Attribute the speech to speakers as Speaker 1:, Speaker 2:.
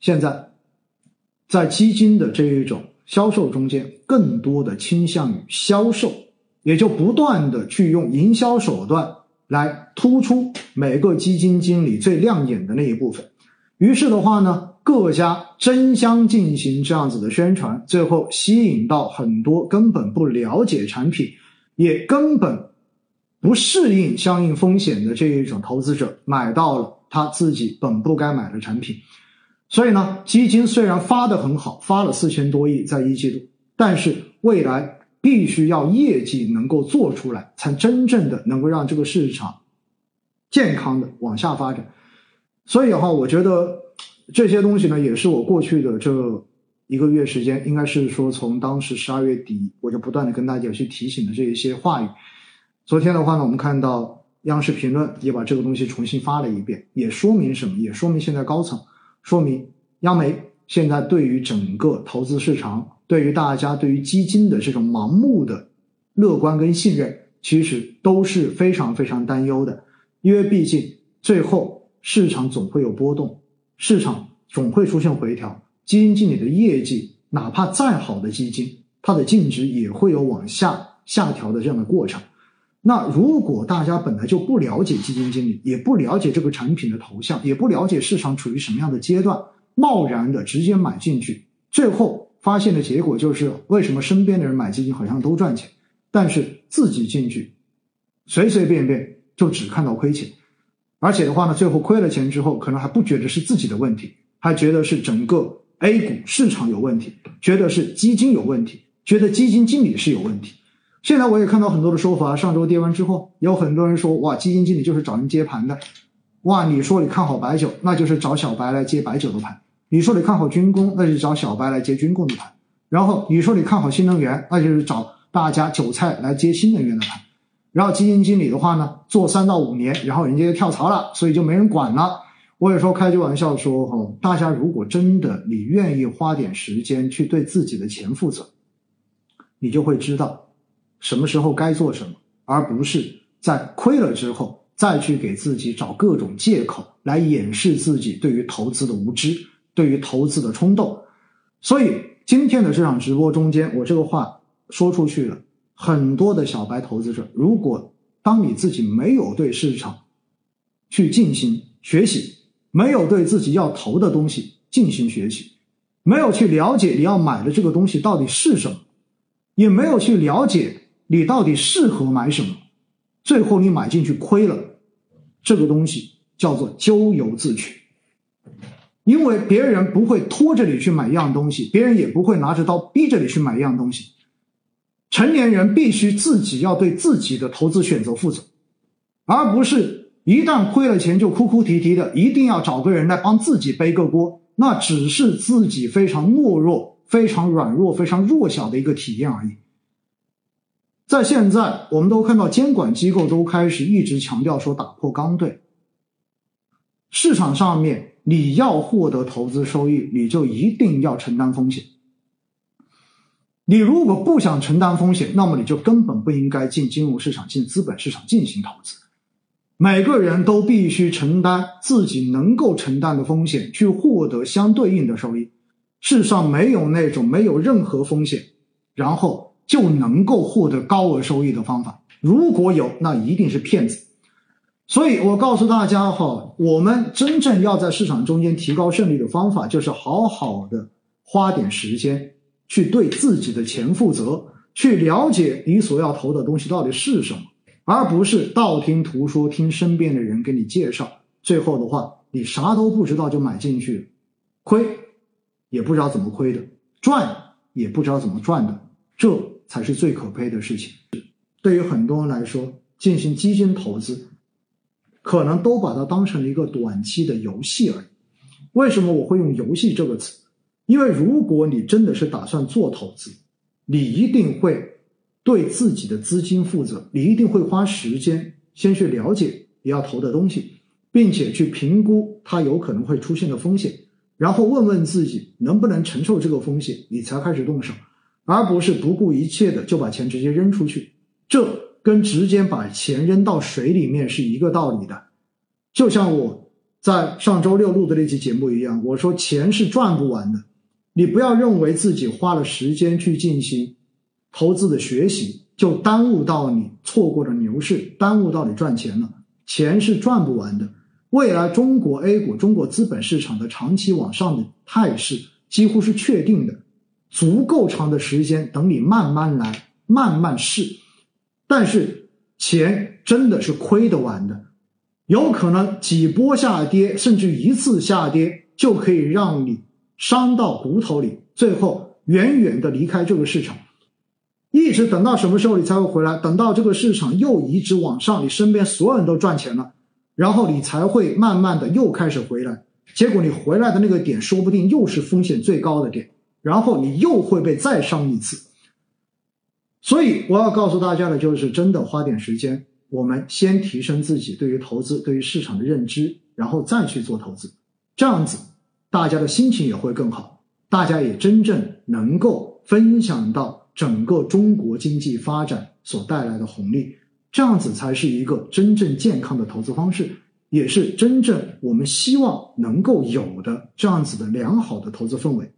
Speaker 1: 现在在基金的这一种销售中间，更多的倾向于销售，也就不断的去用营销手段来突出每个基金经理最亮眼的那一部分。于是的话呢，各家争相进行这样子的宣传，最后吸引到很多根本不了解产品，也根本。不适应相应风险的这一种投资者买到了他自己本不该买的产品，所以呢，基金虽然发的很好，发了四千多亿在一季度，但是未来必须要业绩能够做出来，才真正的能够让这个市场健康的往下发展。所以的话，我觉得这些东西呢，也是我过去的这一个月时间，应该是说从当时十二月底，我就不断的跟大家去提醒的这一些话语。昨天的话呢，我们看到央视评论也把这个东西重新发了一遍，也说明什么？也说明现在高层，说明央媒现在对于整个投资市场，对于大家对于基金的这种盲目的乐观跟信任，其实都是非常非常担忧的。因为毕竟最后市场总会有波动，市场总会出现回调，基金经理的业绩，哪怕再好的基金，它的净值也会有往下下调的这样的过程。那如果大家本来就不了解基金经理，也不了解这个产品的头像，也不了解市场处于什么样的阶段，贸然的直接买进去，最后发现的结果就是为什么身边的人买基金好像都赚钱，但是自己进去，随随便便就只看到亏钱，而且的话呢，最后亏了钱之后，可能还不觉得是自己的问题，还觉得是整个 A 股市场有问题，觉得是基金有问题，觉得基金经理是有问题。现在我也看到很多的说法，上周跌完之后，有很多人说，哇，基金经理就是找人接盘的，哇，你说你看好白酒，那就是找小白来接白酒的盘；你说你看好军工，那就是找小白来接军工的盘；然后你说你看好新能源，那就是找大家韭菜来接新能源的盘。然后基金经理的话呢，做三到五年，然后人家就跳槽了，所以就没人管了。我有时候开句玩笑说，哦，大家如果真的你愿意花点时间去对自己的钱负责，你就会知道。什么时候该做什么，而不是在亏了之后再去给自己找各种借口来掩饰自己对于投资的无知，对于投资的冲动。所以今天的这场直播中间，我这个话说出去了，很多的小白投资者，如果当你自己没有对市场去进行学习，没有对自己要投的东西进行学习，没有去了解你要买的这个东西到底是什么，也没有去了解。你到底适合买什么？最后你买进去亏了，这个东西叫做咎由自取。因为别人不会拖着你去买一样东西，别人也不会拿着刀逼着你去买一样东西。成年人必须自己要对自己的投资选择负责，而不是一旦亏了钱就哭哭啼啼的，一定要找个人来帮自己背个锅，那只是自己非常懦弱、非常软弱、非常弱小的一个体验而已。在现在，我们都看到监管机构都开始一直强调说打破刚兑。市场上面，你要获得投资收益，你就一定要承担风险。你如果不想承担风险，那么你就根本不应该进金融市场、进资本市场进行投资。每个人都必须承担自己能够承担的风险，去获得相对应的收益。世上没有那种没有任何风险，然后。就能够获得高额收益的方法，如果有，那一定是骗子。所以我告诉大家哈，我们真正要在市场中间提高胜率的方法，就是好好的花点时间去对自己的钱负责，去了解你所要投的东西到底是什么，而不是道听途说，听身边的人给你介绍，最后的话你啥都不知道就买进去，亏也不知道怎么亏的，赚也不知道怎么赚的，这。才是最可悲的事情。对于很多人来说，进行基金投资，可能都把它当成了一个短期的游戏而已。为什么我会用“游戏”这个词？因为如果你真的是打算做投资，你一定会对自己的资金负责，你一定会花时间先去了解你要投的东西，并且去评估它有可能会出现的风险，然后问问自己能不能承受这个风险，你才开始动手。而不是不顾一切的就把钱直接扔出去，这跟直接把钱扔到水里面是一个道理的。就像我在上周六录的那期节目一样，我说钱是赚不完的，你不要认为自己花了时间去进行投资的学习，就耽误到你错过了牛市，耽误到你赚钱了。钱是赚不完的，未来中国 A 股、中国资本市场的长期往上的态势几乎是确定的，足够长的时间等你慢慢来，慢慢试。但是钱真的是亏得完的，有可能几波下跌，甚至一次下跌就可以让你伤到骨头里，最后远远的离开这个市场。一直等到什么时候你才会回来？等到这个市场又一直往上，你身边所有人都赚钱了，然后你才会慢慢的又开始回来。结果你回来的那个点，说不定又是风险最高的点，然后你又会被再伤一次。所以我要告诉大家的就是，真的花点时间，我们先提升自己对于投资、对于市场的认知，然后再去做投资，这样子大家的心情也会更好，大家也真正能够分享到。整个中国经济发展所带来的红利，这样子才是一个真正健康的投资方式，也是真正我们希望能够有的这样子的良好的投资氛围。